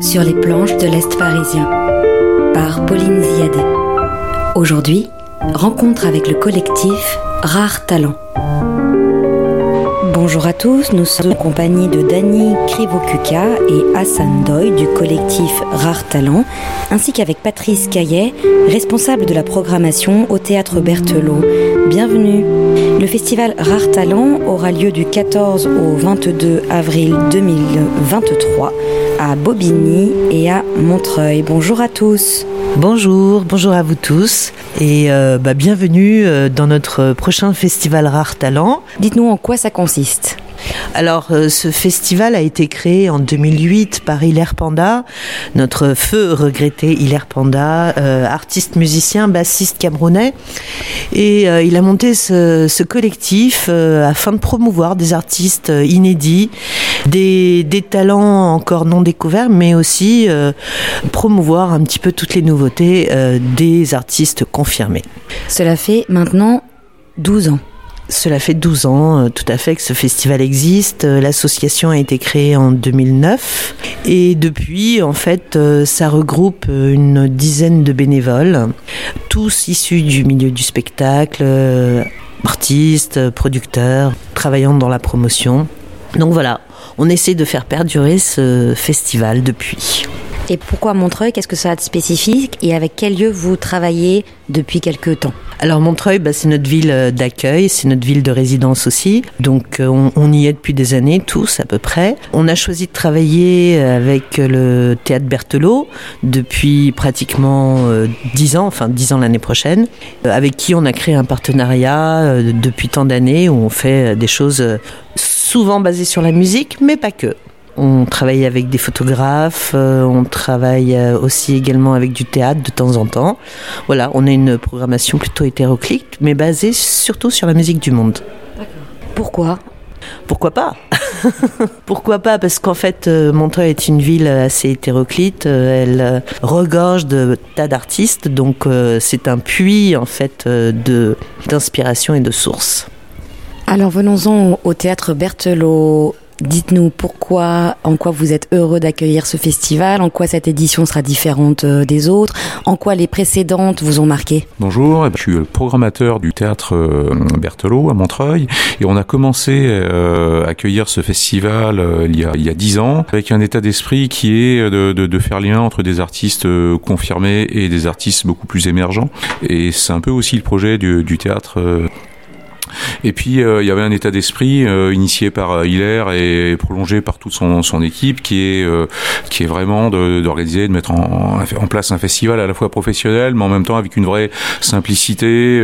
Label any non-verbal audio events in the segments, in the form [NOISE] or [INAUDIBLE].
Sur les planches de l'Est parisien par Pauline Ziadé. Aujourd'hui, rencontre avec le collectif Rare Talent. Bonjour à tous, nous sommes en compagnie de Dani Krivokuka et Hassan Doy du collectif Rare Talent, ainsi qu'avec Patrice Caillet, responsable de la programmation au théâtre Berthelot. Bienvenue. Le festival Rare Talent aura lieu du 14 au 22 avril 2023 à Bobigny et à Montreuil. Bonjour à tous. Bonjour, bonjour à vous tous et euh, bah, bienvenue euh, dans notre prochain festival Rare Talent. Dites-nous en quoi ça consiste. Alors, euh, ce festival a été créé en 2008 par Hilaire Panda, notre feu regretté Hilaire Panda, euh, artiste musicien, bassiste camerounais. Et euh, il a monté ce, ce collectif afin de promouvoir des artistes inédits, des, des, talents encore non découverts, mais aussi promouvoir un petit peu toutes les nouveautés des artistes confirmés. Cela fait maintenant 12 ans. Cela fait 12 ans euh, tout à fait que ce festival existe. Euh, l'association a été créée en 2009 et depuis, en fait, euh, ça regroupe une dizaine de bénévoles, tous issus du milieu du spectacle, artistes, producteurs, travaillant dans la promotion. Donc voilà, on essaie de faire perdurer ce festival depuis. Et pourquoi Montreuil? Qu'est-ce que ça a de spécifique? Et avec quel lieu vous travaillez depuis quelques temps? Alors Montreuil, bah, c'est notre ville euh, d'accueil, c'est notre ville de résidence aussi. Donc euh, on, on, y est depuis des années, tous à peu près. On a choisi de travailler avec le théâtre Berthelot depuis pratiquement euh, dix ans, enfin dix ans l'année prochaine, avec qui on a créé un partenariat depuis tant d'années où on fait des choses souvent basées sur la musique, mais pas que. On travaille avec des photographes, euh, on travaille euh, aussi également avec du théâtre de temps en temps. Voilà, on a une programmation plutôt hétéroclite, mais basée surtout sur la musique du monde. Pourquoi? Pourquoi pas? [LAUGHS] Pourquoi pas? Parce qu'en fait, euh, Montreuil est une ville assez hétéroclite. Elle regorge de tas d'artistes, donc c'est un puits en fait de d'inspiration et de sources. Alors venons-en au théâtre Berthelot. Dites-nous pourquoi, en quoi vous êtes heureux d'accueillir ce festival, en quoi cette édition sera différente euh, des autres, en quoi les précédentes vous ont marqué? Bonjour, eh ben, je suis le programmateur du théâtre euh, Berthelot à Montreuil et on a commencé euh, à accueillir ce festival il y a il y a dix ans avec un état d'esprit qui est de, faire lien entre des artistes confirmés et des artistes beaucoup plus émergents et c'est un peu aussi le projet du théâtre et puis euh, il y avait un état d'esprit euh, initié par euh, Hilaire et prolongé par toute son, équipe qui est qui est vraiment d'organiser, de, de, mettre en, place un festival à la fois professionnel, mais en même temps avec une vraie simplicité,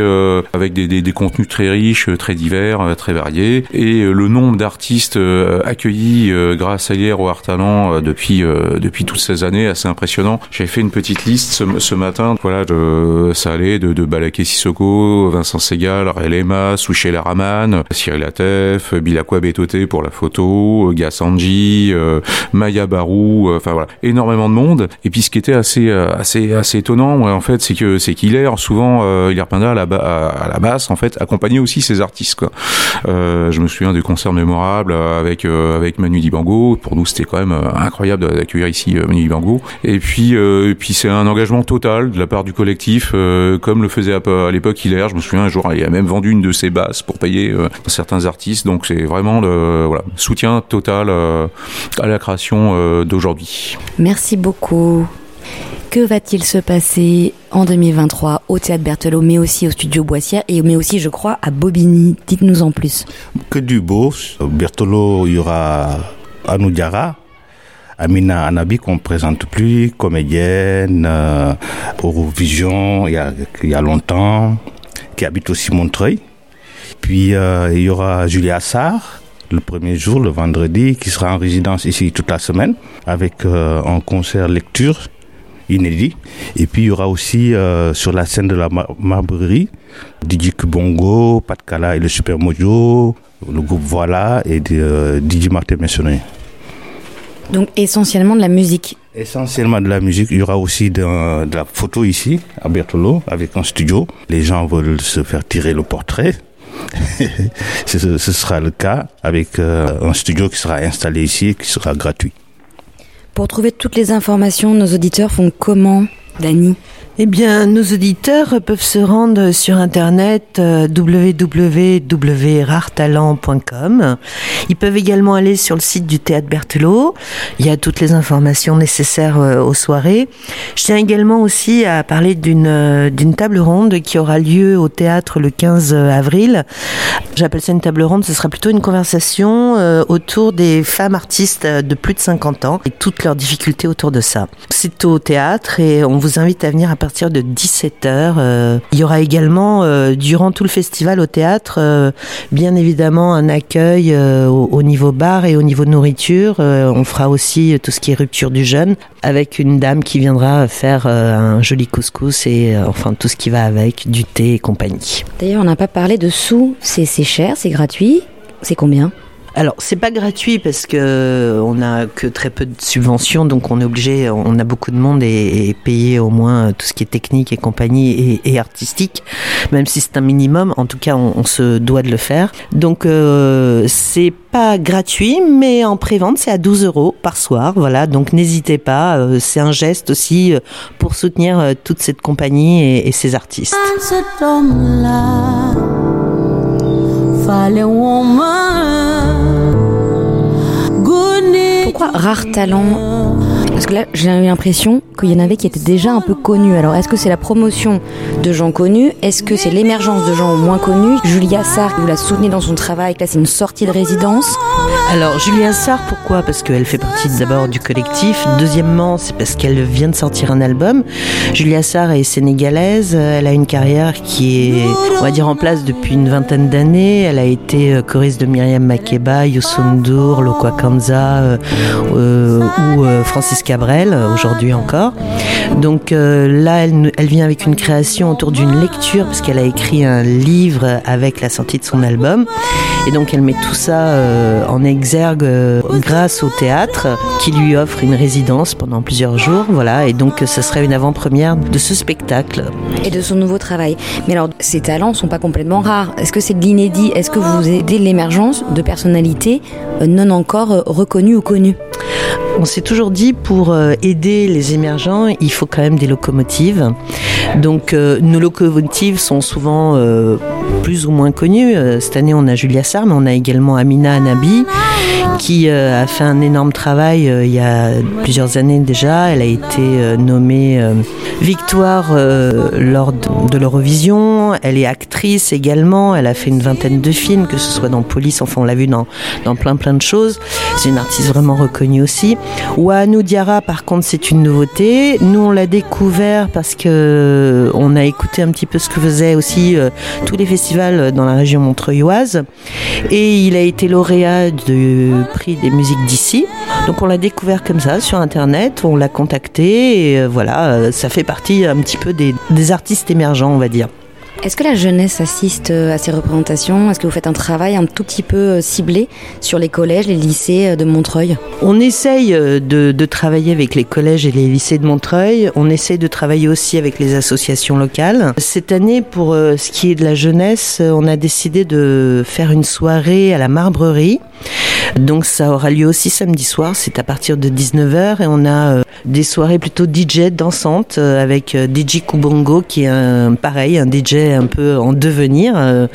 avec des, contenus très riches, très divers, très variés, et le nombre d'artistes accueillis grâce à Hilaire au Talent depuis depuis toutes ces années assez impressionnant. J'ai fait une petite liste ce, matin, voilà, de, ça allait de, Balaké Sissoko, Vincent Segal, Relema, Souché Laraman, Cyril Atef, Bilakwa Betoté pour la photo, Gassanji, euh, Maya Barou, euh, enfin voilà, énormément de monde. Et puis ce qui était assez euh, assez assez étonnant, en fait, c'est que c'est qu'Hilaire souvent euh, Hilaire Pinda à la, à, la basse en fait accompagnait aussi ses artistes. Quoi. Je me souviens du concert mémorable avec avec Manu Dibango. Pour nous, c'était quand même incroyable d'accueillir ici Manu Dibango. Et puis puis c'est un engagement total de la part du collectif, comme le faisait à, à l'époque Hilaire. Je me souviens un jour, il a même vendu une de ses pour payer euh, certains artistes. Donc c'est vraiment le voilà, soutien total euh, à la création euh, d'aujourd'hui. Merci beaucoup. Que va-t-il se passer en 2023 au Théâtre Berthelot, mais aussi au Studio Boissière, et mais aussi, je crois, à Bobigny? Dites-nous en plus. Que du beau. Berthelot, il y aura Anou Diara, Amina Anabi qu'on présente plus, comédienne, euh, Eurovision il y, a, il y a longtemps, qui habite aussi Montreuil. Puis euh, il y aura Julia Assar le premier jour, le vendredi, qui sera en résidence ici toute la semaine, avec euh, un concert lecture inédit. Et puis il y aura aussi euh, sur la scène de la Marbrerie, Didi Kubongo, Pat Kala et le Super Mojo, le groupe Voilà et euh, Didi Martin mentionné. Donc essentiellement de la musique Essentiellement de la musique. Il y aura aussi de, de la photo ici, à Bertolo, avec un studio. Les gens veulent se faire tirer le portrait. [LAUGHS] ce, sera le cas avec euh, un studio qui sera installé ici et qui sera gratuit. Pour trouver toutes les informations, nos auditeurs font comment, Dani eh bien, nos auditeurs peuvent se rendre sur internet euh, www.rartalent.com. Ils peuvent également aller sur le site du théâtre Berthelot. Il y a toutes les informations nécessaires euh, aux soirées. Je tiens également aussi à parler d'une euh, d'une table ronde qui aura lieu au théâtre le 15 avril. J'appelle ça une table ronde. Ce sera plutôt une conversation autour des femmes artistes de plus de 50 ans et toutes leurs difficultés autour de ça. C'est au théâtre et on vous invite à venir à partir de 17h. Euh, il y aura également, euh, durant tout le festival au théâtre, euh, bien évidemment un accueil au, niveau bar et au niveau nourriture. on fera aussi tout ce qui est rupture du jeûne avec une dame qui viendra faire un joli couscous et enfin tout ce qui va avec, du thé et compagnie. D'ailleurs, on n'a pas parlé de sous. C'est cher, c'est gratuit. C'est combien? Alors, c'est pas gratuit parce que on a que très peu de subventions, donc on est obligé, on a beaucoup de monde et, et payer au moins tout ce qui est technique et compagnie et, artistique, même si c'est un minimum. En tout cas, on, se doit de le faire. Donc, euh, c'est pas gratuit, mais en prévente, c'est à 12 euros par soir. Voilà, donc n'hésitez pas. Euh, c'est un geste aussi euh, pour soutenir euh, toute cette compagnie et, et ses artistes. Rare talent Parce que là, j'ai eu l'impression qu'il y en avait qui étaient déjà un peu connus. Alors, est-ce que c'est la promotion de gens connus? Est-ce que c'est l'émergence de gens moins connus? Julia Sarr, vous la soutenez dans son travail, là, c'est une sortie de résidence? Alors, Julia Sarr, pourquoi? Parce qu'elle fait partie d'abord du collectif. Deuxièmement, c'est parce qu'elle vient de sortir un album. Julia Sarr est sénégalaise. Elle a une carrière qui est, on va dire, en place depuis une vingtaine d'années. Elle a été euh, choriste de Myriam Makeba, Youssou N'Dour, Lokwa Kanza euh, euh, ou Francis Cabrel, aujourd'hui encore. Donc euh, là, elle, vient avec une création autour d'une lecture, parce qu'elle a écrit un livre avec la sortie de son album. Et donc elle met tout ça euh, en exergue euh, grâce au théâtre, qui lui offre une résidence pendant plusieurs jours. Voilà, et donc ce serait une avant-première de ce spectacle. Et de son nouveau travail. Mais alors, ces talents sont pas complètement rares. Est-ce que c'est de l'inédit? Est-ce que vous aidez l'émergence de personnalités non encore reconnues ou connues? On s'est toujours dit pour euh, aider les émergents, il faut quand même des locomotives. Donc euh, nos locomotives sont souvent euh, plus ou moins connues. Cette année, on a Julia Sarr, mais on a également Amina Anabi qui a fait un énorme travail il y a plusieurs années déjà. Elle a été nommée Victoire lors de l'Eurovision. Elle est actrice également. Elle a fait une vingtaine de films, que ce soit dans Police, enfin on l'a vu dans, dans plein plein de choses. C'est une artiste vraiment reconnue aussi. Ouanou Diara, par contre, c'est une nouveauté. Nous, on l'a découvert parce que euh, on a écouté un petit peu ce que faisaient aussi euh, tous les festivals dans la région montreuilloise. Et il a été lauréat du prix des musiques d'ici. Donc, on l'a découvert comme ça sur Internet. On l'a contacté et euh, voilà, ça fait partie un petit peu des artistes émergents, on va dire. Est-ce que la jeunesse assiste euh, à ces représentations? Est-ce que vous faites un travail un tout petit peu euh, ciblé sur les collèges, les lycées euh, de Montreuil? On essaye de, travailler avec les collèges et les lycées de Montreuil. On essaye de travailler aussi avec les associations locales. Cette année, pour ce qui est de la jeunesse, on a décidé de faire une soirée à la Marbrerie. Donc ça aura lieu aussi samedi soir, c'est à partir de 19h et on a des soirées plutôt DJ dansantes avec DJ Kubongo qui est pareil, un DJ un peu en devenir, euh,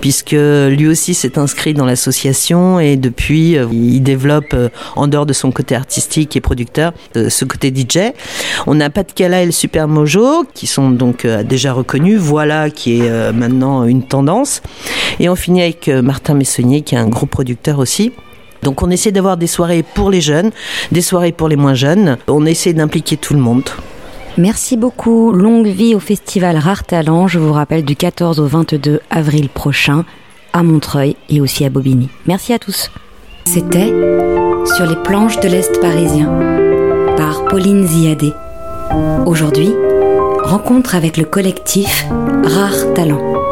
puisque lui aussi s'est inscrit dans l'association et depuis, euh, il développe euh, en dehors de son côté artistique et producteur ce côté DJ. On a Pat Kala et le Super Mojo qui sont donc déjà reconnus. Voilà qui est maintenant une tendance. Et on finit avec Martin Messonnier qui est un gros producteur aussi. Donc on essaie d'avoir des soirées pour les jeunes, des soirées pour les moins jeunes. On essaie d'impliquer tout le monde. Merci beaucoup. Longue vie au festival Rare Talent. Je vous rappelle du 14 au 22 avril prochain à Montreuil et aussi à Bobigny. Merci à tous. C'était Sur les planches de l'Est parisien par Pauline Ziadé. Aujourd'hui, rencontre avec le collectif Rare Talent.